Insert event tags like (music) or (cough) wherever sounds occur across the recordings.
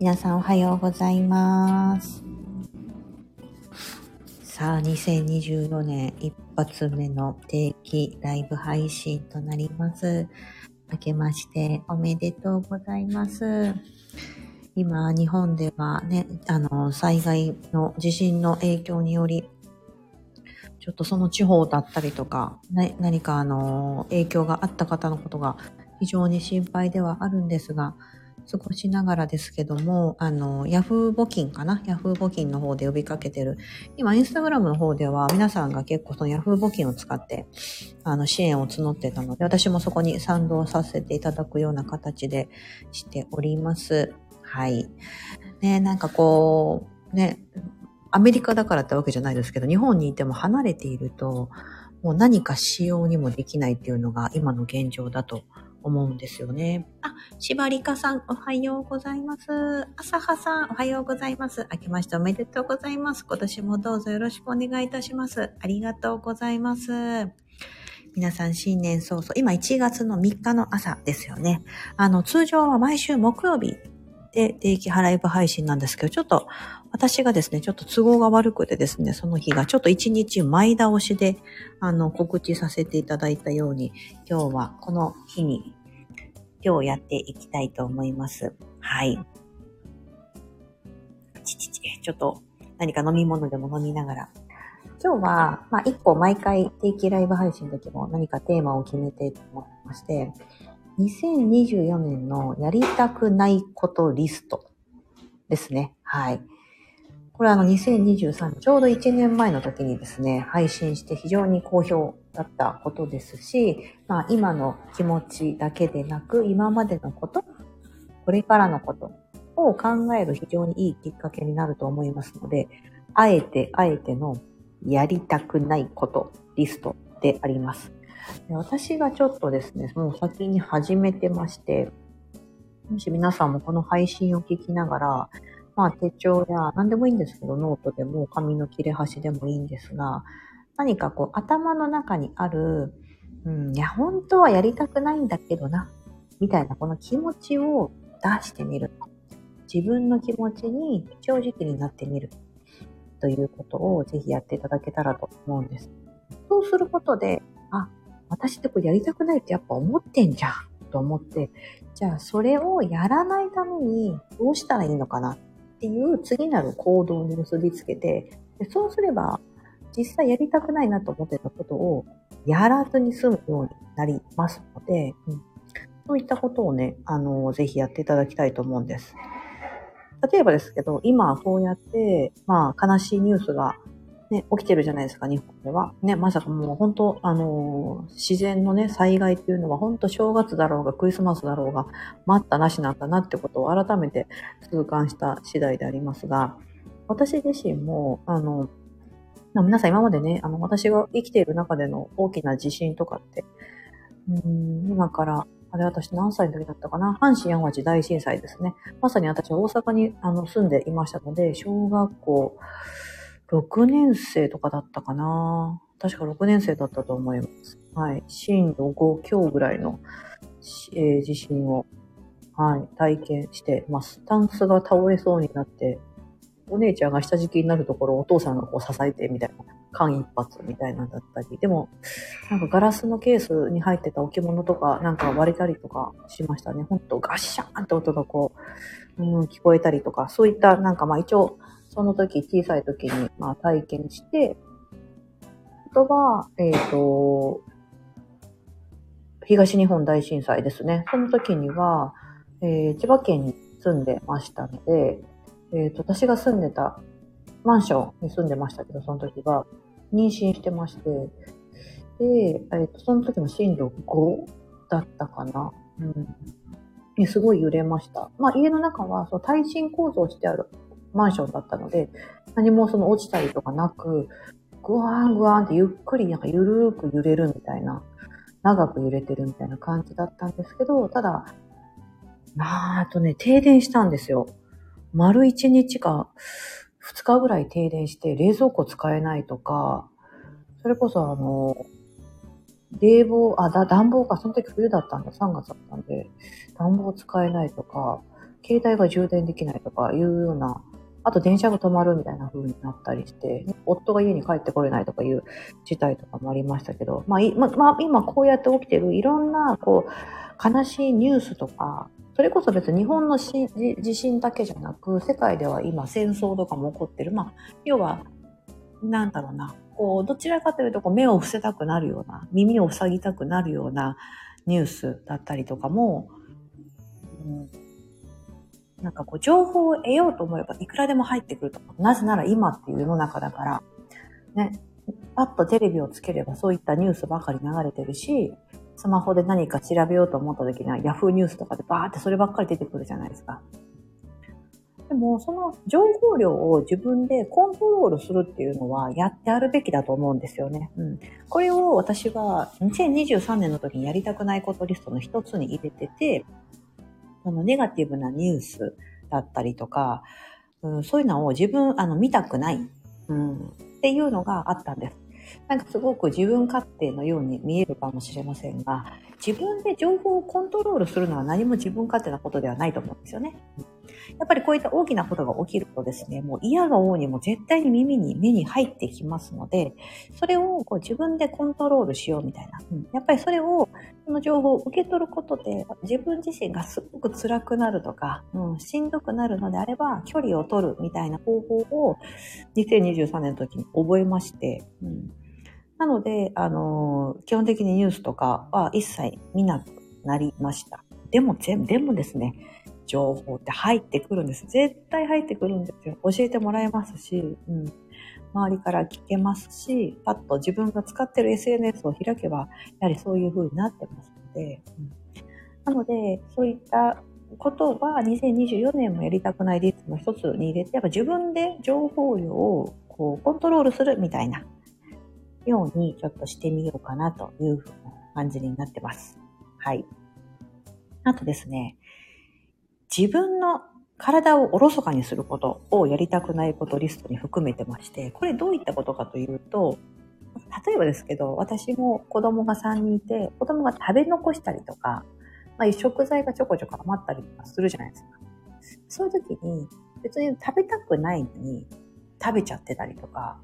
皆さんおはようございます。さあ、2024年一発目の定期ライブ配信となります。明けましておめでとうございます。今、日本ではね、あの、災害の地震の影響により、ちょっとその地方だったりとか、ね、何かあの、影響があった方のことが非常に心配ではあるんですが、過ごしながらですけども、あの、ヤフー募金かな？ヤフー募金の方で呼びかけてる。今、インスタグラムの方では皆さんが結構そのヤフー募金を使って、あの、支援を募ってたので、私もそこに賛同させていただくような形でしております。はい。ね、なんかこう、ね、アメリカだからってわけじゃないですけど、日本にいても離れていると、もう何かしようにもできないっていうのが今の現状だと思うんですよね。あ、しばりかさん、おはようございます。あさはさん、おはようございます。明けましておめでとうございます。今年もどうぞよろしくお願いいたします。ありがとうございます。皆さん新年早々、今1月の3日の朝ですよね。あの、通常は毎週木曜日で定期払い部配信なんですけど、ちょっと私がですね、ちょっと都合が悪くてですね、その日がちょっと1日前倒しで、あの、告知させていただいたように、今日はこの日に、今日やっていきたいと思います。はい。ちちち、ちょっと何か飲み物でも飲みながら。今日は、まあ、一個毎回定期ライブ配信の時も何かテーマを決めてと思ってまして、2024年のやりたくないことリストですね。はい。これはあの2023年、ちょうど1年前の時にですね、配信して非常に好評だったことですし、まあ今の気持ちだけでなく、今までのこと、これからのことを考える非常にいいきっかけになると思いますので、あえてあえてのやりたくないことリストであります。私がちょっとですね、もう先に始めてまして、もし皆さんもこの配信を聞きながら、まあ手帳や何でもいいんですけど、ノートでも紙の切れ端でもいいんですが、何かこう頭の中にある、うん、いや、本当はやりたくないんだけどな、みたいなこの気持ちを出してみる。自分の気持ちに正直になってみる。ということをぜひやっていただけたらと思うんです。そうすることで、私ってこれやりたくないってやっぱ思ってんじゃんと思って、じゃあそれをやらないためにどうしたらいいのかなっていう次なる行動に結びつけて、でそうすれば実際やりたくないなと思ってたことをやらずに済むようになりますので、うん、そういったことをね、あの、ぜひやっていただきたいと思うんです。例えばですけど、今そうやって、まあ悲しいニュースがね、起きてるじゃないですか、日本では。ね、まさかもう本当、あのー自然のね、災害っていうのは本当正月だろうがクリスマスだろうが、待ったなしなんだなってことを改めて痛感した次第でありますが、私自身も、あの、皆さん今までね、あの、私が生きている中での大きな地震とかって、うん、今から、あれ私何歳の時だったかな？阪神・淡路大震災ですね。まさに私は大阪にあの住んでいましたので、小学校6年生とかだったかな確か6年生だったと思います。はい。震度5強ぐらいの、えー地震を、はい、体験してます。タンスが倒れそうになって、お姉ちゃんが下敷きになるところをお父さんがこう支えてみたいな、間一髪みたいなんだったり。でも、なんかガラスのケースに入ってた置物とか、なんか割れたりとかしましたね。ほんとガッシャーンって音がこう、うん、聞こえたりとか、そういったなんかまあ一応、その時、小さい時に、まあ、体験して、あとは、えっ、と、東日本大震災ですね。その時には、えー千葉県に住んでましたので、えっ、と、私が住んでたマンションに住んでましたけど、その時は、妊娠してまして、で、えっ、と、その時も震度5だったかな。うん。すごい揺れました。まあ、家の中は、その耐震構造してあるマンションだったので、何もその落ちたりとかなく、ぐわーんぐわーんってゆっくりなんかゆるーく揺れるみたいな、長く揺れてるみたいな感じだったんですけど、ただ、まあ、あとね、停電したんですよ。丸1日か2日ぐらい停電して冷蔵庫使えないとか、それこそあの、冷房、あ、だ、暖房か、その時冬だったんで、3月だったんで、暖房使えないとか、携帯が充電できないとかいうような、あと電車が止まるみたいな風になったりして、夫が家に帰ってこれないとかいう事態とかもありましたけど、まあ、ままあ、今こうやって起きてるいろんな、こう、悲しいニュースとか、それこそ別に日本の地震だけじゃなく、世界では今戦争とかも起こってる。まあ、要は、なんだろうな、こう、どちらかというとこう目を伏せたくなるような、耳を塞ぎたくなるようなニュースだったりとかも、うん、なんかこう、情報を得ようと思えばいくらでも入ってくると。なぜなら今っていう世の中だから、ね、パッとテレビをつければそういったニュースばかり流れてるし、スマホで何か調べようと思った時には Yahoo ニュースとかでバーってそればっかり出てくるじゃないですか。でも、その情報量を自分でコントロールするっていうのはやってあるべきだと思うんですよね。うん。これを私は2023年の時にやりたくないことリストの一つに入れてて、そのネガティブなニュースだったりとか、うん、そういうのを自分、あの、見たくない、うん、っていうのがあったんです。なんかすごく自分勝手のように見えるかもしれませんが、自分で情報をコントロールするのは何も自分勝手なことではないと思うんですよね。やっぱりこういった大きなことが起きるとですね、もう嫌が王にも絶対に耳に目に入ってきますので、それをこう自分でコントロールしようみたいな。うん、やっぱりそれを、その情報を受け取ることで、自分自身がすごく辛くなるとか、うん、しんどくなるのであれば、距離を取るみたいな方法を2023年の時に覚えまして、うんなので、あのー、基本的にニュースとかは一切見なくなりました。でも全、でもですね、情報って入ってくるんです。絶対入ってくるんですよ。教えてもらえますし、うん。周りから聞けますし、パッと自分が使ってる SNS を開けば、やはりそういう風になってますので、うん、なので、そういったことは2024年もやりたくないリストの一つに入れて、やっぱ自分で情報量をこうコントロールするみたいなようにちょっとしてみようかなというふうな感じになってます。はい。あとですね、自分の体をおろそかにすることをやりたくないことリストに含めてまして、これどういったことかというと、例えばですけど、私も子供が3人いて、子供が食べ残したりとか、まあ、食材がちょこちょこ余ったりとかするじゃないですか。そういう時に、別に食べたくないのに食べちゃってたりとか、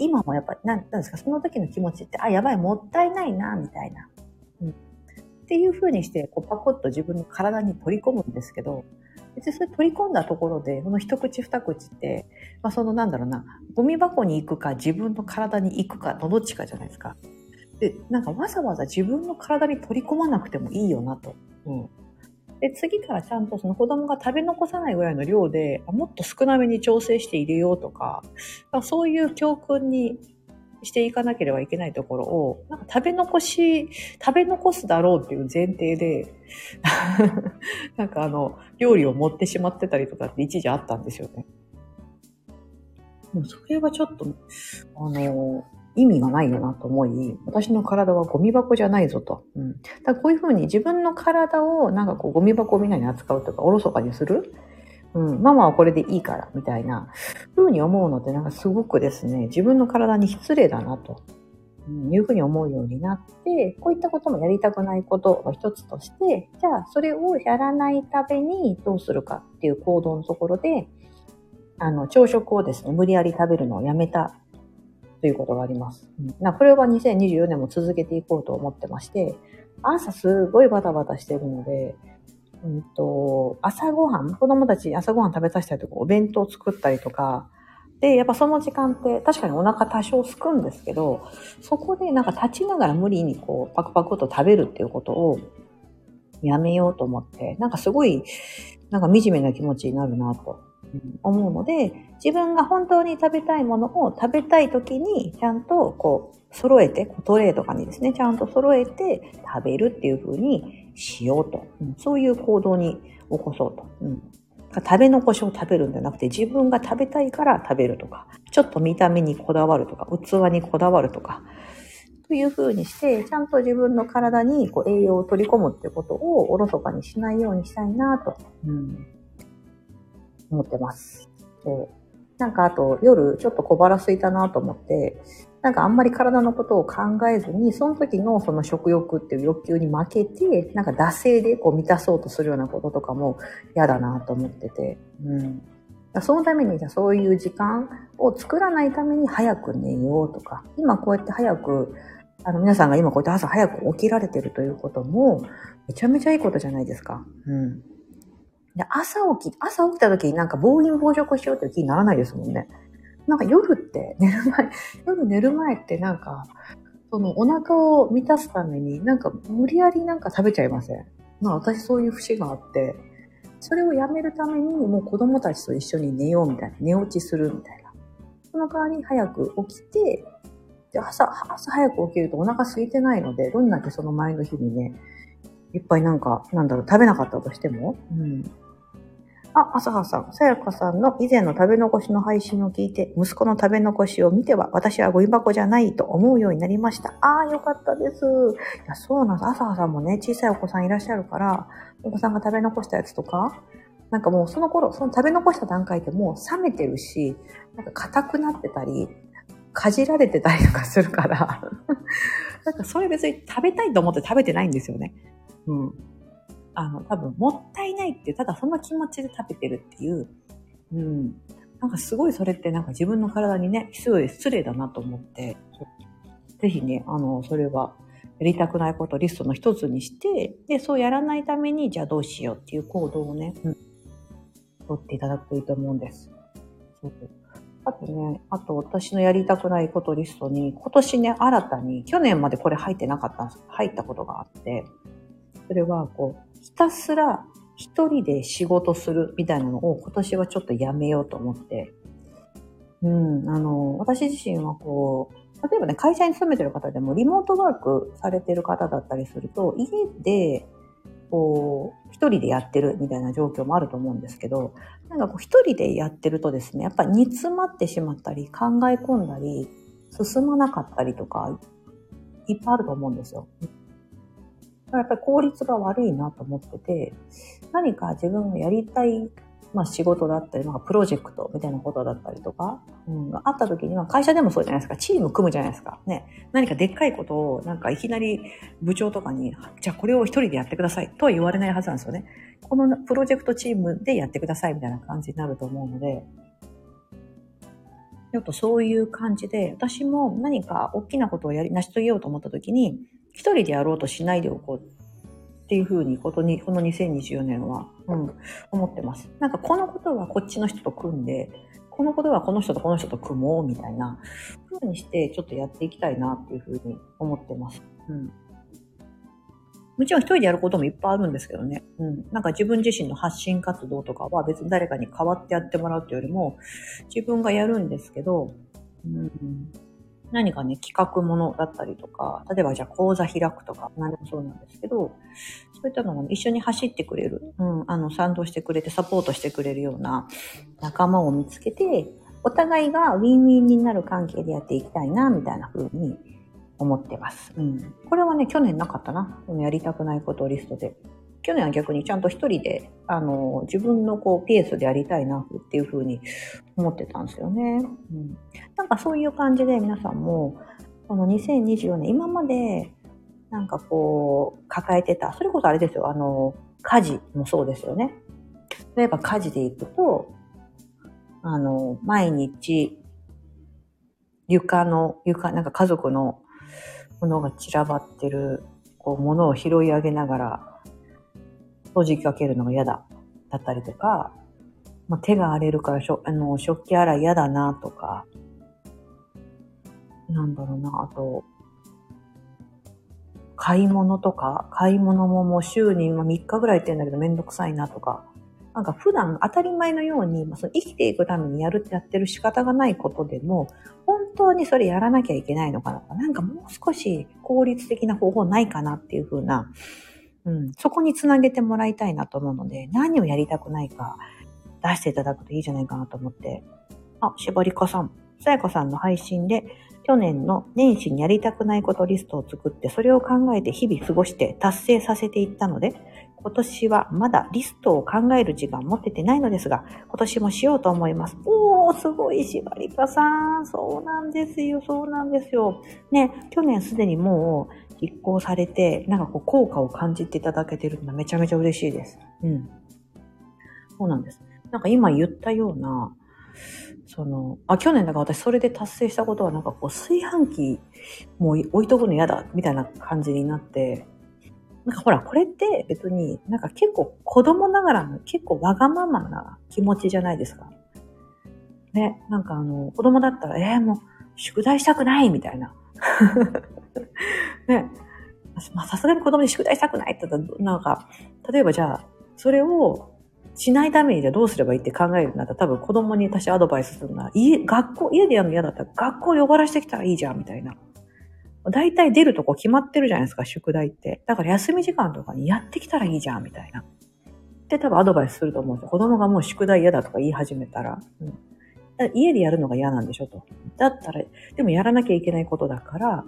今もやっぱ、なんなんですか、その時の気持ちって、あ、やばい、もったいないな、みたいな。っていう風にして、こう、パコッと自分の体に取り込むんですけど、別にそれ取り込んだところで、この一口二口って、まあそのなんだろうな、ゴミ箱に行くか自分の体に行くかのどっちかじゃないですか。で、なんかわざわざ自分の体に取り込まなくてもいいよなと。うん。で、次からちゃんとその子供が食べ残さないぐらいの量で、もっと少なめに調整して入れようとか、そういう教訓にしていかなければいけないところを、なんか食べ残し、食べ残すだろうっていう前提で、(laughs) なんかあの、料理を持ってしまってたりとかって一時あったんですよね。もそれはちょっと、あの、意味がないよなと思い、私の体はゴミ箱じゃないぞと。うん。だこういうふうに自分の体をなんかこうゴミ箱みたいに扱うとか、おろそかにする。うん。ママはこれでいいから、みたいな、ふうに思うのってなんかすごくですね、自分の体に失礼だなと。うん、いうふうに思うようになって、こういったこともやりたくないことの一つとして、じゃあそれをやらないためにどうするかっていう行動のところで、あの、朝食をですね、無理やり食べるのをやめたということがあります。うん、これは2024年も続けていこうと思ってまして、朝すごいバタバタしてるので、うんと、朝ごはん、子供たち朝ごはん食べさせたりとか、お弁当作ったりとか、で、やっぱその時間って確かにお腹多少空くんですけど、そこでなんか立ちながら無理にこうパクパクと食べるっていうことをやめようと思って、なんかすごい、なんか惨めな気持ちになるなと。思うので、自分が本当に食べたいものを食べたい時にちゃんとこう揃えて、トレーとかにですね、ちゃんと揃えて食べるっていう風にしようと。うん、そういう行動に起こそうと。うん食べ残しを食べるんじゃなくて自分が食べたいから食べるとか、ちょっと見た目にこだわるとか、器にこだわるとか、という風にして、ちゃんと自分の体にこう栄養を取り込むってことをおろそかにしないようにしたいなと、うん、思ってます。そう。なんかあと夜ちょっと小腹空いたなと思って、なんかあんまり体のことを考えずに、その時のその食欲っていう欲求に負けて、なんか惰性でこう満たそうとするようなこととかも嫌だなと思ってて。うん。そのためにじゃそういう時間を作らないために早く寝ようとか、今こうやって早く、あの皆さんが今こうやって朝早く起きられてるということも、めちゃめちゃいいことじゃないですか。うん。で、朝起き、朝起きた時になんか暴飲暴食しようって気にならないですもんね。なんか夜って (laughs) 寝る前、夜寝る前ってなんか、そのお腹を満たすためになんか無理やりなんか食べちゃいません？まあ私そういう節があって、それをやめるためにもう子供たちと一緒に寝ようみたいな、寝落ちするみたいな。その代わりに早く起きて、で朝、朝早く起きるとお腹空いてないので、どんだけその前の日にね、いっぱいなんか、なんだろう、食べなかったとしても、うん、あ、朝葉さん、さやかさんの以前の食べ残しの配信を聞いて、息子の食べ残しを見ては、私はゴミ箱じゃないと思うようになりました。ああ、よかったです。いや、そうなんです。朝葉さんもね、小さいお子さんいらっしゃるから、お子さんが食べ残したやつとか、なんかもうその頃、その食べ残した段階でもう冷めてるし、なんか硬くなってたり、かじられてたりとかするから (laughs) なんかそれ別に食べたいと思って食べてないんですよね。うん。あの、多分、もったいないって、ただその気持ちで食べてるっていう、うん。なんかすごいそれってなんか自分の体にね、すごい失礼だなと思って、ぜひね、あの、それは、やりたくないことリストの一つにして、で、そうやらないために、じゃあどうしようっていう行動をね、うん、取っていただくといいと思うんです。そう。あとね、あと私のやりたくないことリストに、今年ね、新たに、去年までこれ入ってなかったんです。入ったことがあって、それは、こう、ひたすら一人で仕事するみたいなのを今年はちょっとやめようと思って、うん、あの、私自身はこう、例えばね、会社に勤めてる方でもリモートワークされてる方だったりすると、家で、こう、一人でやってるみたいな状況もあると思うんですけど、なんかこう一人でやってるとですね、やっぱり煮詰まってしまったり、考え込んだり、進まなかったりとか、いっぱいあると思うんですよ。やっぱり効率が悪いなと思ってて、何か自分がやりたい、まあ仕事だったり、まあプロジェクトみたいなことだったりとか、うん、があった時には会社でもそうじゃないですか。チーム組むじゃないですか。ね。何かでっかいことを、なんかいきなり部長とかに、じゃあこれを一人でやってくださいとは言われないはずなんですよね。このプロジェクトチームでやってくださいみたいな感じになると思うので、ちょっとそういう感じで、私も何か大きなことをやり、成し遂げようと思った時に、一人でやろうとしないでおこうっていうふうに、ことに、この2024年は、うん、思ってます。なんかこのことはこっちの人と組んで、このことはこの人とこの人と組もうみたいな風にしてちょっとやっていきたいなっていうふうに思ってます。うん。もちろん一人でやることもいっぱいあるんですけどね。うん。なんか自分自身の発信活動とかは別に誰かに代わってやってもらうというよりも、自分がやるんですけど、うん、何かね、企画ものだったりとか、例えばじゃあ講座開くとか、何でもそうなんですけど、そういったのが、ね、一緒に走ってくれる、うん、あの、賛同してくれてサポートしてくれるような仲間を見つけて、お互いがウィンウィンになる関係でやっていきたいな、みたいな風に思ってます。うん。これはね、去年なかったな。やりたくないことリストで。去年は逆にちゃんと一人で、あの、自分のこう、ペースでやりたいなっていうふうに思ってたんですよね。うん。なんかそういう感じで皆さんも、この2024年、今まで、なんかこう、抱えてた、それこそあれですよ、あの、家事もそうですよね。例えば家事で行くと、あの、毎日、床の、床、なんか家族のものが散らばってる、こう、ものを拾い上げながら、掃除機かけるのが嫌だ。だったりとか、まあ、手が荒れるからしょあの食器洗い嫌だなとか、なんだろうな、あと、買い物とか、買い物ももう週に3日ぐらいってんだけどめんどくさいなとか、なんか普段当たり前のように、まあ、その生きていくためにやるってやってる仕方がないことでも、本当にそれやらなきゃいけないのかなとか、なんかもう少し効率的な方法ないかなっていう風な、うん、そこにつなげてもらいたいなと思うので、何をやりたくないか出していただくといいじゃないかなと思って。あ、しばりかさん。さやかさんの配信で、去年の年始にやりたくないことリストを作って、それを考えて日々過ごして達成させていったので、今年はまだリストを考える時間持っててないのですが、今年もしようと思います。おー、すごい、しばりかさん。そうなんですよ、そうなんですよ。ね、去年すでにもう実行されて、なんかこう効果を感じていただけてるのはめちゃめちゃ嬉しいです。うん。そうなんです。なんか今言ったような、その、あ、去年だから私それで達成したことはなんかこう炊飯器もう置いとくの嫌だみたいな感じになって、なんかほら、これって別になんか結構子供ながらの結構わがままな気持ちじゃないですか。ね、なんかあの、子供だったら、えー、もう宿題したくないみたいな。(laughs) (laughs) ね。まあさすがに子供に宿題したくないって言ったら、なんか、例えばじゃあ、それをしないためにじゃあどうすればいいって考えるんだったら多分子供に私アドバイスするのは、家、学校、家でやるの嫌だったら学校で終わらしてきたらいいじゃんみたいな。大体出るとこ決まってるじゃないですか、宿題って。だから休み時間とかにやってきたらいいじゃんみたいな。で多分アドバイスすると思うんですよ。子供がもう宿題嫌だとか言い始めたら。うん、家でやるのが嫌なんでしょと。だったら、でもやらなきゃいけないことだから、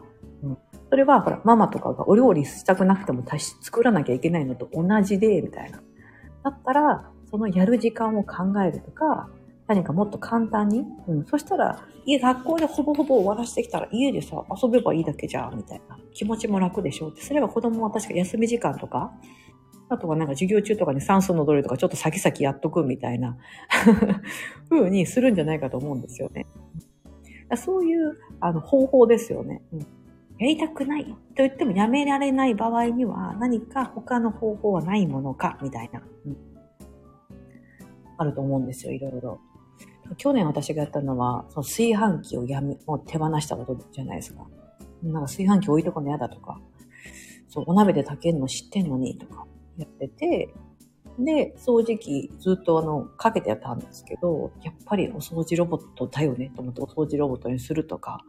うん、それはほら、ママとかがお料理したくなくても作らなきゃいけないのと同じで、みたいな。だったら、そのやる時間を考えるとか、何かもっと簡単に、うん、そしたら、家、学校でほぼほぼ終わらせてきたら、家でさ、遊べばいいだけじゃん、みたいな。気持ちも楽でしょって。すれば子供は確か休み時間とか、あとはなんか授業中とかに算数の努力とかちょっと先々やっとくみたいな (laughs) 風にするんじゃないかと思うんですよね。そういうあの方法ですよね。うんやりたくない。と言ってもやめられない場合には何か他の方法はないものかみたいな、うん、あると思うんですよ、いろいろ。去年私がやったのは、その炊飯器をやめ、もう手放したことじゃないですか。なんか炊飯器置いとくの嫌だとか、そう、お鍋で炊けるの知ってんのにとかやってて、で、掃除機ずっとあの、かけてやったんですけど、やっぱりお掃除ロボットだよねと思ってお掃除ロボットにするとか、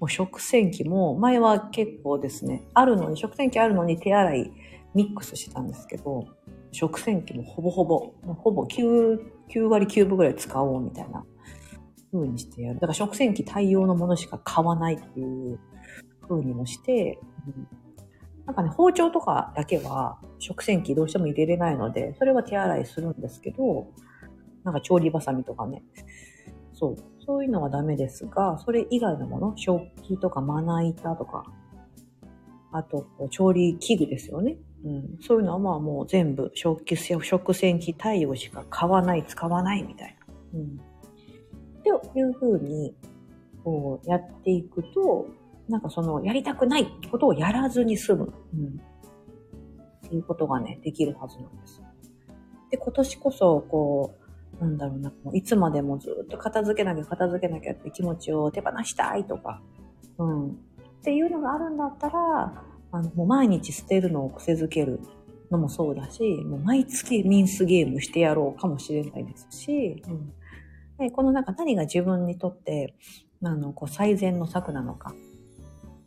もう食洗機も、前は結構ですね、あるのに、食洗機あるのに手洗いミックスしてたんですけど、食洗機もほぼほぼ、ほぼ 9, 9割9分ぐらい使おうみたいな風にしてやる。だから食洗機対応のものしか買わないっていう風にもして、うん、なんかね、包丁とかだけは食洗機どうしても入れれないので、それは手洗いするんですけど、なんか調理バサミとかね、そう、そういうのはダメですが、それ以外のもの、食器とかまな板とか、あとこう、調理器具ですよね。うん、そういうのはまあもう全部食器、食洗機対応しか買わない、使わないみたいな。うん。っていう風に、こうやっていくと、なんかそのやりたくないことをやらずに済む。うん。っていうことがね、できるはずなんです。で、今年こそ、こう、なんだろうな、もういつまでもずっと片付けなきゃ片付けなきゃって気持ちを手放したいとか、うん。っていうのがあるんだったら、あの、もう毎日捨てるのを癖づけるのもそうだし、もう毎月ミンスゲームしてやろうかもしれないですし、うん、でこのなんか何が自分にとって、あの、こう最善の策なのか。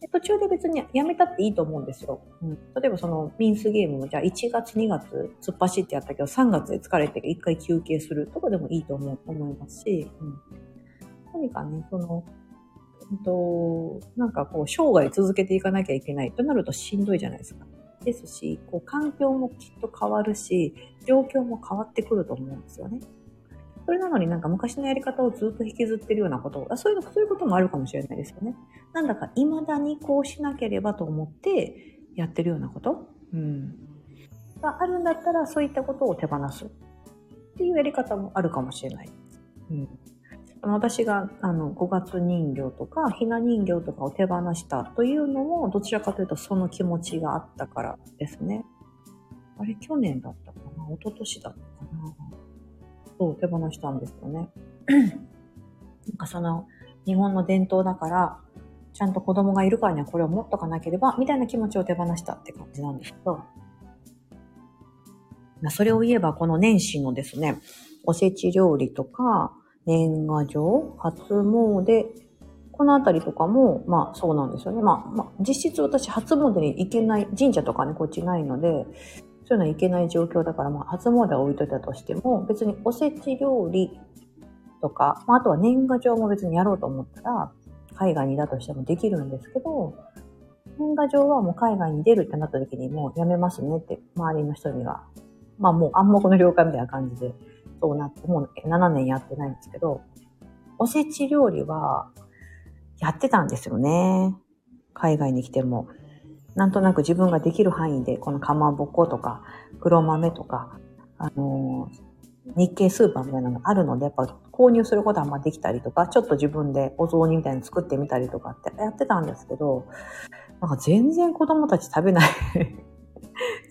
で途中で別にやめたっていいと思うんですよ。うん、例えばそのミンスゲームもじゃあ1月2月突っ走ってやったけど3月で疲れて1回休憩するとかでもいいと思思いますし、うん、何かね、そのと、なんかこう、生涯続けていかなきゃいけないとなるとしんどいじゃないですか。ですし、こう、環境もきっと変わるし、状況も変わってくると思うんですよね。それなのになんか昔のやり方をずっと引きずってるようなことあ、そういうの、そういうこともあるかもしれないですよね。なんだか未だにこうしなければと思ってやってるようなこと？うん。があるんだったら、そういったことを手放す。っていうやり方もあるかもしれない。うん。私があの5月人形とかひな人形とかを手放したというのもどちらかというとその気持ちがあったからですね。あれ去年だったかな？一昨年だったかな？そう手放したんですよね。なんかその日本の伝統だからちゃんと子供がいるからにはこれを持っとかなければみたいな気持ちを手放したって感じなんですけど。それを言えばこの年始のですね、おせち料理とか、年賀状、初詣、このあたりとかも、まあそうなんですよね。まあ、まあ、実質私初詣に行けない、神社とかね、こっちないので、そういうのは行けない状況だから、まあ初詣は置いといたとしても、別におせち料理とか、まああとは年賀状も別にやろうと思ったら、海外にいたとしてもできるんですけど、年賀状はもう海外に出るってなった時にもうやめますねって周りの人には、まあもう暗黙の了解みたいな感じで、そうなって、もう7年やってないんですけど、おせち料理はやってたんですよね。海外に来ても。なんとなく自分ができる範囲で、このかまぼことか、黒豆とか、あのー、日系スーパーみたいなのがあるので、やっぱ購入することはまできたりとか、ちょっと自分でお雑煮みたいに作ってみたりとかってやってたんですけど、なんか全然子供たち食べない (laughs)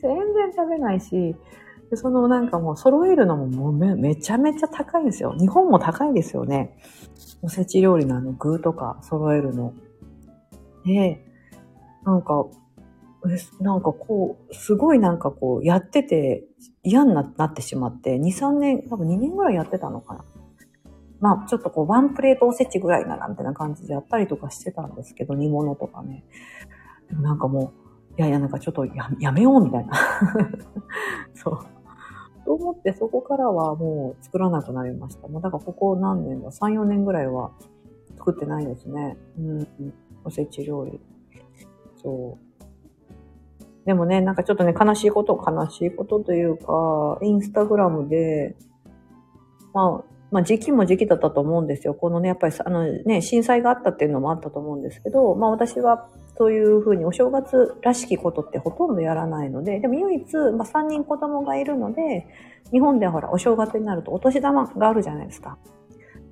全然食べないし、そのなんかもう揃えるのももうめめちゃめちゃ高いんですよ。日本も高いですよね。おせち料理のあの具とか揃えるの。で、なんか、なんかこう、すごいなんかこう、やってて嫌になってしまって、2、3年、多分2年ぐらいやってたのかな。まあ、ちょっとこう、ワンプレートおせちぐらいなら、みたいな感じでやったりとかしてたんですけど、煮物とかね。でもなんかもう、いやいや、なんかちょっとややめよう、みたいな。(laughs) そう。と思って、そこからはもう作らなくなりました。もうだからここ何年だ ?3、4年ぐらいは作ってないですね。うんうん。おせち料理。そう。でもね、なんかちょっとね、悲しいこと、悲しいことというか、インスタグラムで、まあ、まあ時期も時期だったと思うんですよ。このね、やっぱりあのね、震災があったっていうのもあったと思うんですけど、まあ私はそういうふうにお正月らしきことってほとんどやらないので、でも唯一、まあ3人子供がいるので、日本ではほら、お正月になるとお年玉があるじゃないですか。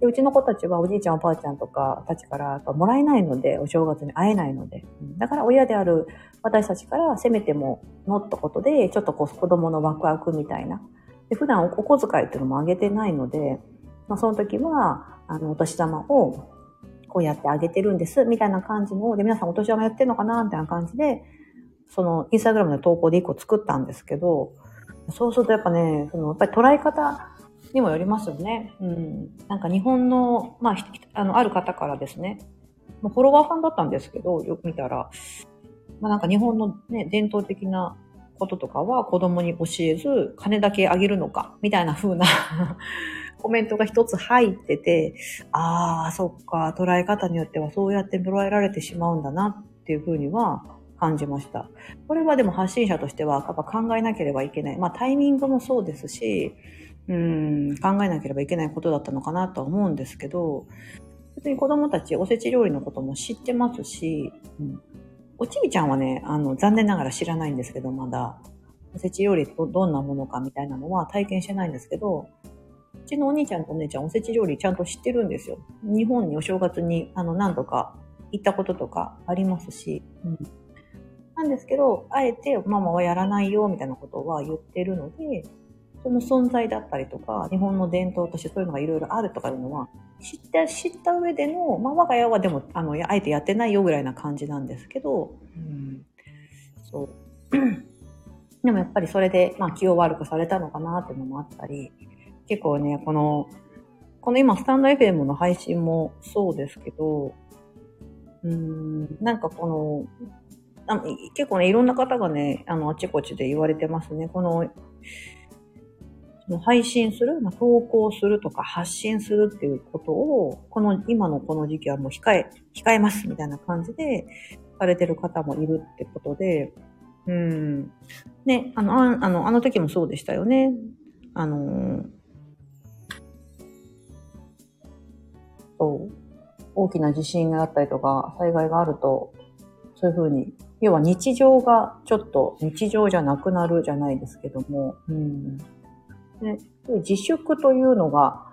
でうちの子たちはおじいちゃんおばあちゃんとかたちからもらえないので、お正月に会えないので。だから親である私たちからせめてものったことで、ちょっとこう子供のワクワクみたいな。で普段お小遣いっていうのもあげてないので、まあ、その時は、あの、お年玉を、こうやってあげてるんです、みたいな感じの、で、皆さんお年玉やってんのかな、みたいな感じで、その、インスタグラムの投稿で一個作ったんですけど、そうするとやっぱね、その、やっぱり捉え方にもよりますよね。うん。なんか日本の、まあ、あの、ある方からですね、フォロワーさんだったんですけど、よく見たら、まあなんか日本のね、伝統的なこととかは子供に教えず、金だけあげるのか、みたいな風な (laughs) コメントが一つ入ってて、ああ、そっか、捉え方によってはそうやって捉えられてしまうんだなっていうふうには感じました。これはでも発信者としてはやっぱ考えなければいけない。まあタイミングもそうですし、うん、考えなければいけないことだったのかなとは思うんですけど、別に子供たちおせち料理のことも知ってますし、うん、おちびちゃんはね、あの、残念ながら知らないんですけど、まだ、おせち料理とどんなものかみたいなのは体験してないんですけど、うちのお兄ちゃんとお姉ちゃんおせち料理ちゃんと知ってるんですよ。日本にお正月にあの何度か行ったこととかありますし、うん、なんですけど、あえてママはやらないよみたいなことは言ってるので、その存在だったりとか、日本の伝統としてそういうのがいろいろあるとかいうのは、知った、知った上での、まあ我が家はでも、あの、あえてやってないよぐらいな感じなんですけど、うん、そう。(clears throat) でもやっぱりそれで、まあ気を悪くされたのかなっていうのもあったり、結構ね、この、この今、スタンド FM の配信もそうですけど、うん、なんかこの、あ結構ね、いろんな方がね、あの、あちこちで言われてますね。この、配信する、まあ、投稿するとか発信するっていうことを、この、今のこの時期はもう控え、控えますみたいな感じで、されてる方もいるってことで、うん。ね、あの、ああの、あの時もそうでしたよね。あのそう、大きな地震があったりとか、災害があると、そういうふうに、要は日常がちょっと日常じゃなくなるじゃないですけども、うん。ね、自粛というのが、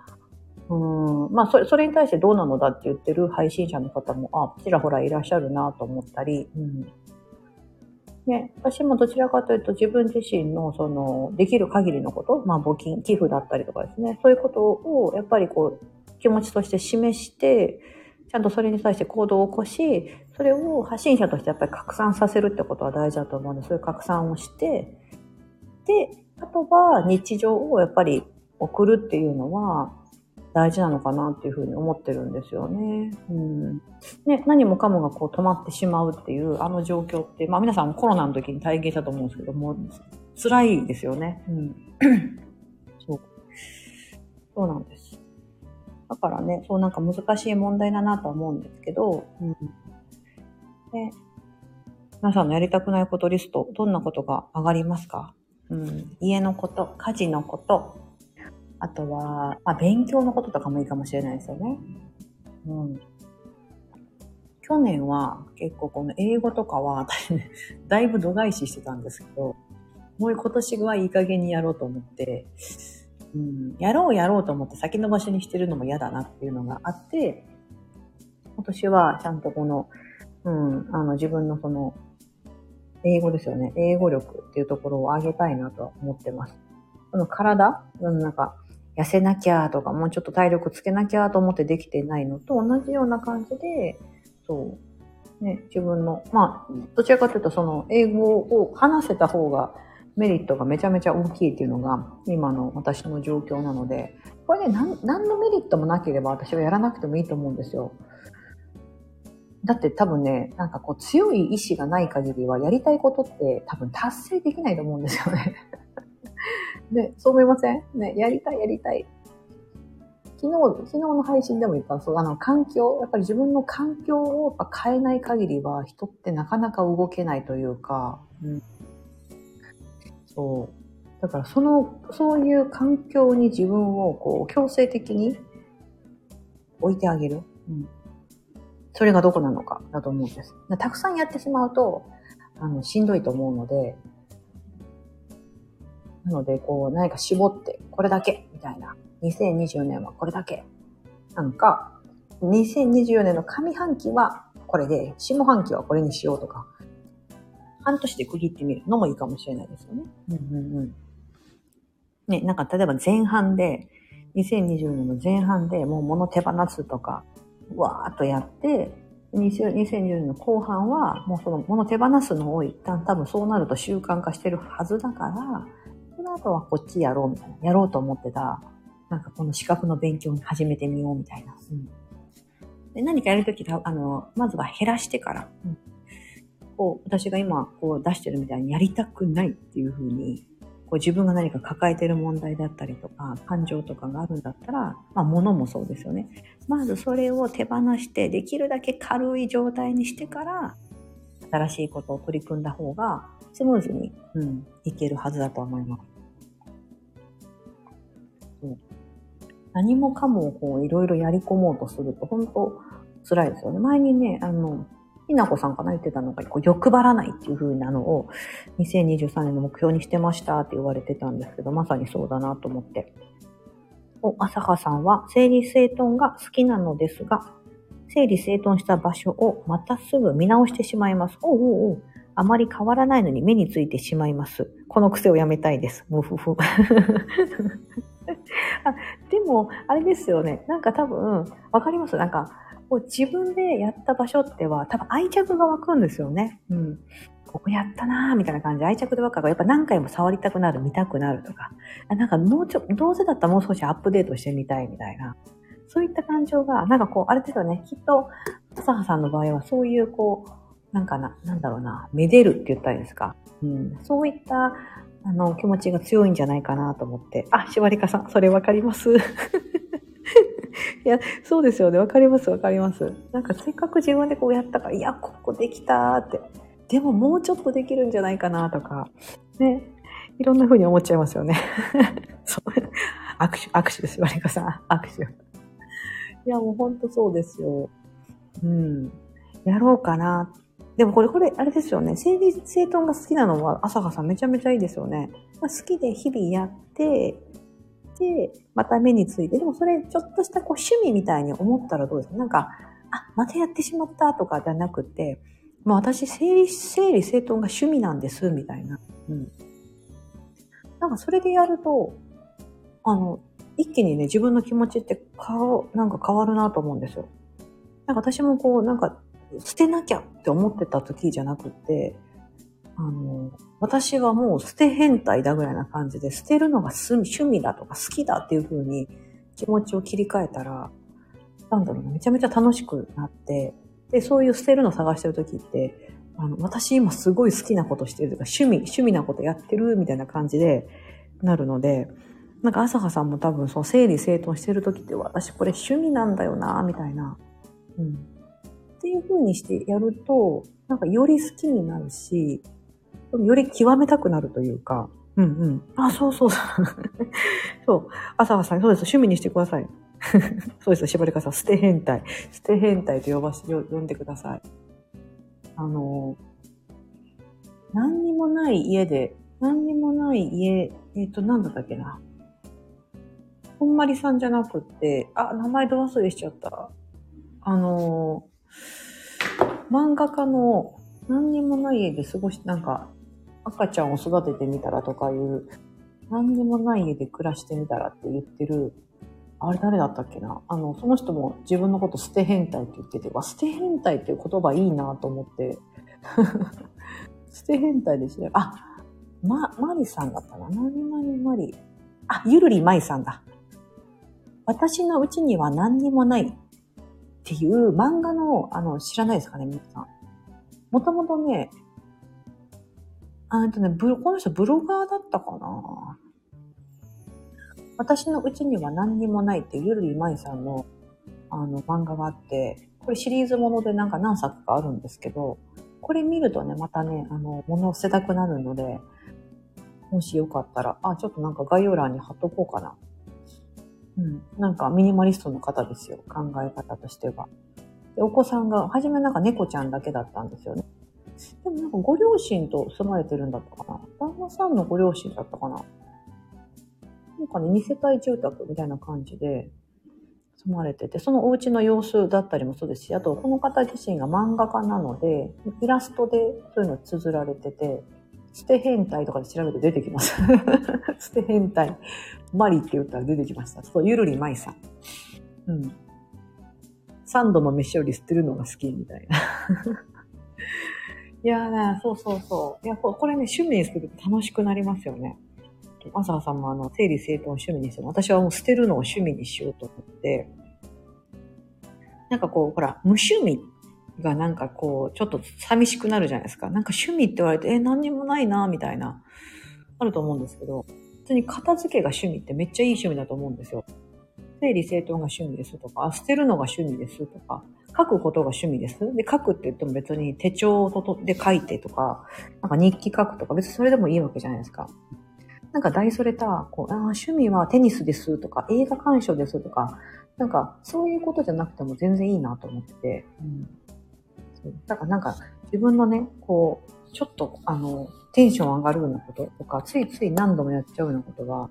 うん、まあそれ、それに対してどうなのだって言ってる配信者の方も、あ、ちらほらいらっしゃるなと思ったり、うん。ね、私もどちらかというと自分自身のその、できる限りのこと、まあ募金、寄付だったりとかですね、そういうことをやっぱりこう、気持ちとして示して、ちゃんとそれに対して行動を起こし、それを発信者としてやっぱり拡散させるってことは大事だと思うんで、そういう拡散をして、で、あとは日常をやっぱり送るっていうのは大事なのかなっていうふうに思ってるんですよね。うん。ね、何もかもがこう止まってしまうっていうあの状況って、まあ皆さんコロナの時に体験したと思うんですけども、辛いですよね。うん。(clears throat) そう。そうなんです。だからね、そうなんか難しい問題だなと思うんですけど、うん。で、皆さんのやりたくないことリスト、どんなことが上がりますか？うん、家のこと、家事のこと、あとは、まあ、勉強のこととかもいいかもしれないですよね。うん。去年は結構この英語とかは (laughs) だいぶ度外視してたんですけど、もう今年はいい加減にやろうと思って、うん、やろうやろうと思って先延ばしにしてるのも嫌だなっていうのがあって、今年はちゃんとこの、うん、あの自分のその、英語ですよね。英語力っていうところを上げたいなとは思ってます。この体、なんか、痩せなきゃとか、もうちょっと体力つけなきゃと思ってできてないのと同じような感じで、そう、ね、自分の、まあ、どちらかというとその英語を話せた方がメリットがめちゃめちゃ大きいっていうのが今の私の状況なので、これね、何のメリットもなければ私はやらなくてもいいと思うんですよ。だって多分ね、なんかこう強い意志がない限りはやりたいことって多分達成できないと思うんですよね。(laughs) ね、そう思いません？ね、やりたいやりたい。昨日、昨日の配信でも言ったそう、あの、環境、やっぱり自分の環境をやっぱ変えない限りは人ってなかなか動けないというか、うん、そう。だからその、そういう環境に自分をこう強制的に置いてあげる。うん。それがどこなのかだと思うんです。たくさんやってしまうと、あの、しんどいと思うので、なので、こう、何か絞って、これだけ、みたいな。2024年はこれだけ。なんか、2024年の上半期はこれで、下半期はこれにしようとか、半年で区切ってみるのもいいかもしれないですよね。うんうんうん。ね、なんか例えば前半で、2020年の前半でもう物手放すとか、わーっとやって、2020年の後半は、もうその物手放すのを一旦多分そうなると習慣化してるはずだから、その後はこっちやろうみたいな、やろうと思ってた、なんかこの資格の勉強に始めてみようみたいな。うん、で何かやるとき、あの、まずは減らしてから、うん、こう、私が今こう出してるみたいにやりたくないっていうふうにこう自分が何か抱えている問題だったりとか、感情とかがあるんだったら、まあ物もそうですよね。まずそれを手放して、できるだけ軽い状態にしてから、新しいことを取り組んだ方が、スムーズに、うん、いけるはずだと思います。う何もかもこういろいろやり込もうとすると、本当辛いですよね。前にね、あの、ひなこさんかな言ってたのが、こう欲張らないっていう風なのを2023年の目標にしてましたって言われてたんですけど、まさにそうだなと思って。お、朝香さんは整理整頓が好きなのですが、整理整頓した場所をまたすぐ見直してしまいます。おうおうおう。あまり変わらないのに目についてしまいます。この癖をやめたいです。むふふ。(laughs) あでも、あれですよね。なんか多分、わかります？なんか、こう自分でやった場所っては多分愛着が湧くんですよね。うん。ここやったなーみたいな感じで愛着で湧くから、やっぱ何回も触りたくなる、見たくなるとか、なんかもうちょ、どうせだったらもう少しアップデートしてみたいみたいな。そういった感情が、なんかこう、あれですよね。きっと、朝葉さんの場合はそういうこう、なんかな、なんだろうな、めでるって言ったらいいですか。うん。そういった、あの、気持ちが強いんじゃないかなと思って。あ、しばりかさん、それわかります。(laughs) (laughs) いや、そうですよね。わかります、わかります。なんかせっかく自分でこうやったから、いや、ここできたって。でももうちょっとできるんじゃないかなとか、ね。いろんな風に思っちゃいますよね。(laughs) そう。握手、握手です、マリカさん。握手。いや、もうほんとそうですよ。うん。やろうかな。でもこれ、これ、あれですよね。整理整頓が好きなのは、朝香さんめちゃめちゃいいですよね。まあ、好きで日々やって、また目について、でもそれちょっとしたこう趣味みたいに思ったらどうですか？なんか、あ、またやってしまったとかじゃなくて、もう私整理、整理整頓が趣味なんです、みたいな。うん。なんかそれでやると、あの、一気にね、自分の気持ちって顔、なんか変わるなと思うんですよ。なんか私もこう、なんか、捨てなきゃって思ってた時じゃなくて、あの、私はもう捨て変態だぐらいな感じで、捨てるのが趣味だとか好きだっていう風に気持ちを切り替えたら、なんだろうな、めちゃめちゃ楽しくなって、で、そういう捨てるの探してる時って、あの、私今すごい好きなことしてるとか、趣味、趣味なことやってるみたいな感じでなるので、なんか朝葉さんも多分その整理整頓してる時って私これ趣味なんだよな、みたいな。うん。っていう風にしてやると、なんかより好きになるし、より極めたくなるというか、うんうん。あ、そうそうそう。そう。朝はさん、そうです。趣味にしてください。(laughs) そうです。しばりかさん、捨て変態。捨て変態と呼ばし、呼んでください。あの、何にもない家で、何にもない家、えっ、ー、と、なんだったっけな。ほんまりさんじゃなくって、あ、名前ど忘れしちゃった。あの、漫画家の何にもない家で過ごし、なんか、赤ちゃんを育ててみたらとかいう、何にもない家で暮らしてみたらって言ってる、あれ誰だったっけな？あの、その人も自分のこと捨て変態って言ってて、わ、捨て変態っていう言葉いいなと思って、(laughs) 捨て変態ですね。あ、ま、マリさんだったな。何々マリ。あ、ゆるりまいさんだ。私のうちには何にもないっていう漫画の、あの、知らないですかね、皆さん。もともとね、あとね、この人ブロガーだったかな私のうちには何にもないってゆるりまいさんのあの漫画があって、これシリーズものでなんか何作かあるんですけど、これ見るとね、またね、あの、物を捨てたくなるので、もしよかったら、あ、ちょっとなんか概要欄に貼っとこうかな。うん。なんかミニマリストの方ですよ。考え方としては。でお子さんが、初めなんか猫ちゃんだけだったんですよね。でもなんかご両親と住まれてるんだったかな？旦那さんのご両親だったかな？なんかね、二世帯住宅みたいな感じで住まれてて、そのお家の様子だったりもそうですし、あとこの方自身が漫画家なので、イラストでそういうの綴られてて、捨て変態とかで調べると出てきます。(laughs) 捨て変態。マリって言ったら出てきました。そう、ゆるりまいさん。うん。三度の飯より捨てるのが好きみたいな。いやね、そうそうそう。いや、これね、趣味にすると楽しくなりますよね。朝葉さんもあの、整理整頓を趣味にする。私はもう捨てるのを趣味にしようと思って、なんかこう、ほら、無趣味がなんかこう、ちょっと寂しくなるじゃないですか。なんか趣味って言われて、え、何にもないな、みたいな、あると思うんですけど、普通に片付けが趣味ってめっちゃいい趣味だと思うんですよ。整理整頓が趣味ですとか、捨てるのが趣味ですとか、書くことが趣味です。で、書くって言っても別に手帳で書いてとか、なんか日記書くとか、別にそれでもいいわけじゃないですか。なんか大それた、こう、あ趣味はテニスですとか、映画鑑賞ですとか、なんかそういうことじゃなくても全然いいなと思ってて、うん。だからなんか自分のね、こう、ちょっとあの、テンション上がるようなこととか、ついつい何度もやっちゃうようなことは、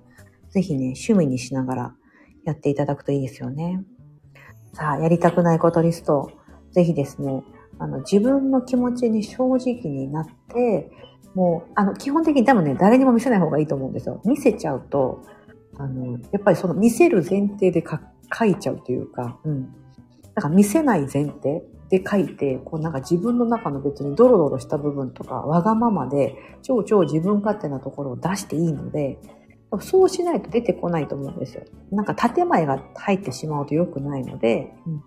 ぜひね、趣味にしながらやっていただくといいですよね。さあ、やりたくないことリスト、ぜひですね、あの、自分の気持ちに正直になって、もう、あの、基本的に多分ね、誰にも見せない方がいいと思うんですよ。見せちゃうと、あの、やっぱりその見せる前提で書いちゃうというか、うん。だから見せない前提で書いて、こうなんか自分の中の別にドロドロした部分とか、わがままで、超超自分勝手なところを出していいので、そうしないと出てこないと思うんですよ。なんか建前が入ってしまうと良くないので、うん、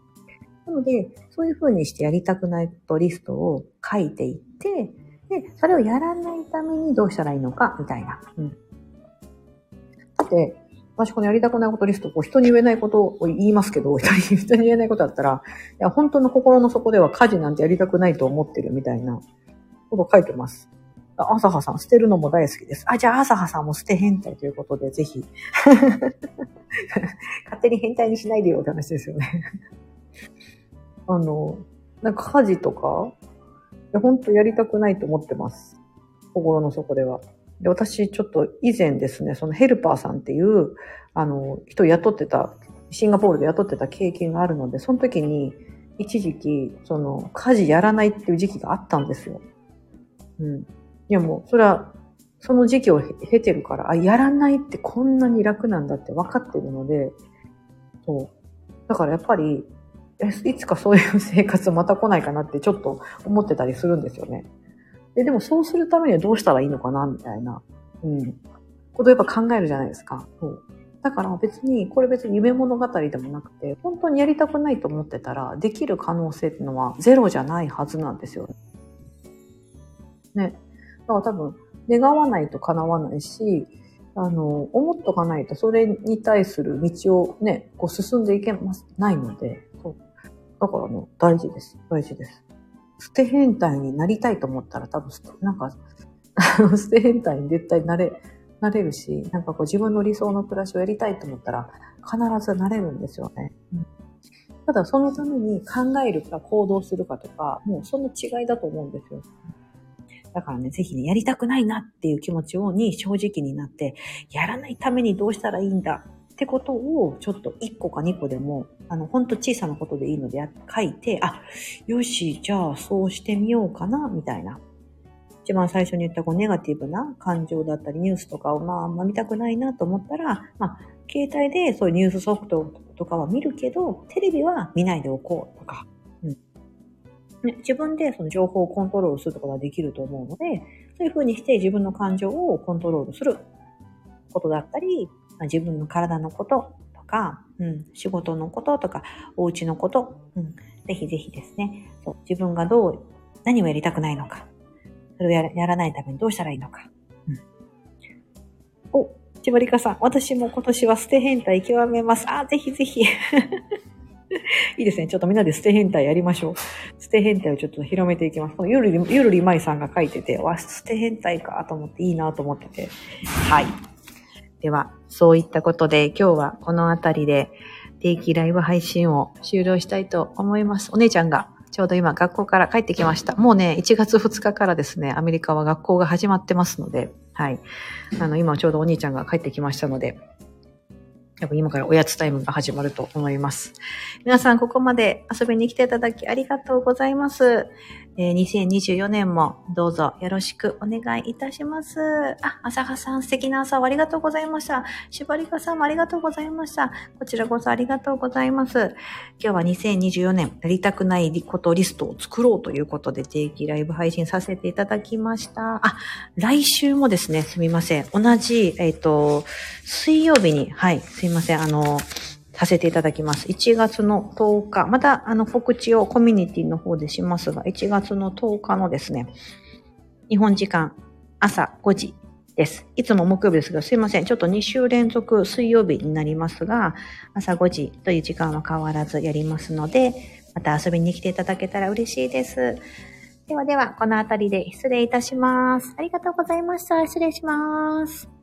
なので、そういう風にしてやりたくないことリストを書いていって、で、それをやらないためにどうしたらいいのか、みたいな。うん。だって、私このやりたくないことリスト、こう人に言えないことを言いますけど、(laughs) 人に言えないことだったら、いや、本当の心の底では家事なんてやりたくないと思ってるみたいなこと書いてます。朝葉さん、捨てるのも大好きです。あ、じゃあ朝葉さんも捨て変態ということで、ぜひ。(laughs) 勝手に変態にしないでよって話ですよね。(laughs) あの、なんか家事とか、いや本当やりたくないと思ってます。心の底では。で、私、ちょっと以前ですね、そのヘルパーさんっていう、あの、人雇ってた、シンガポールで雇ってた経験があるので、その時に、一時期、その、家事やらないっていう時期があったんですよ。うん。いやもう、それは、その時期を経てるから、あ、やらないってこんなに楽なんだって分かってるので、そう。だからやっぱり、いつかそういう生活また来ないかなってちょっと思ってたりするんですよね。で、でもそうするためにはどうしたらいいのかなみたいな、うん。ことやっぱ考えるじゃないですか。そう。だから別に、これ別に夢物語でもなくて、本当にやりたくないと思ってたら、できる可能性っていうのはゼロじゃないはずなんですよね。だから多分、願わないと叶わないし、あの、思っとかないとそれに対する道をね、こう進んでいけます、ないので、そう。だからね、大事です。大事です。捨て変態になりたいと思ったら多分、なんか、(laughs) 捨て変態に絶対なれ、なれるし、なんかこう自分の理想の暮らしをやりたいと思ったら必ずなれるんですよね。うん、ただそのために考えるか行動するかとか、もうその違いだと思うんですよ。だからね、ぜひね、やりたくないなっていう気持ちをに正直になって、やらないためにどうしたらいいんだってことを、ちょっと1個か2個でも、あの、ほんと小さなことでいいので書いて、あ、よし、じゃあそうしてみようかな、みたいな。一番最初に言ったこうネガティブな感情だったりニュースとかをまああんま見たくないなと思ったら、まあ、携帯でそういうニュースソフトとかは見るけど、テレビは見ないでおこうとか、ね、自分でその情報をコントロールすることができると思うので、そういうふうにして自分の感情をコントロールすることだったり、まあ、自分の体のこととか、うん、仕事のこととか、お家のこと、うん、ぜひぜひですね、そう自分がどう、何をやりたくないのか、それをやらやらないためにどうしたらいいのか。うん、お、千葉りかさん、私も今年は捨て変態極めます。あ、ぜひぜひ。(laughs) いいですね。ちょっとみんなで捨て変態やりましょう。捨て変態をちょっと広めていきます。ゆるり、ゆるりまいさんが書いてて、わ、捨て変態かと思っていいなと思ってて。はい。では、そういったことで今日はこのあたりで定期ライブ配信を終了したいと思います。お姉ちゃんがちょうど今学校から帰ってきました。もうね、1月2日からですね、アメリカは学校が始まってますので、はい。あの、今ちょうどお兄ちゃんが帰ってきましたので、多分今からおやつタイムが始まると思います。皆さんここまで遊びに来ていただきありがとうございます。えー、2024年もどうぞよろしくお願いいたします。あ、朝葉さん素敵な朝をありがとうございました。しばりかさんもありがとうございました。こちらこそありがとうございます。今日は2024年やりたくないことリストを作ろうということで定期ライブ配信させていただきました。あ、来週もですね、すみません。同じ、えっ、ー、と、水曜日に、はい、すいません。あの、させていただきます。1月の10日、またあの告知をコミュニティの方でしますが、1月の10日のですね、日本時間朝5時です。いつも木曜日ですが、すいません。ちょっと2週連続水曜日になりますが、朝5時という時間は変わらずやりますので、また遊びに来ていただけたら嬉しいです。ではでは、この辺りで失礼いたします。ありがとうございました。失礼します。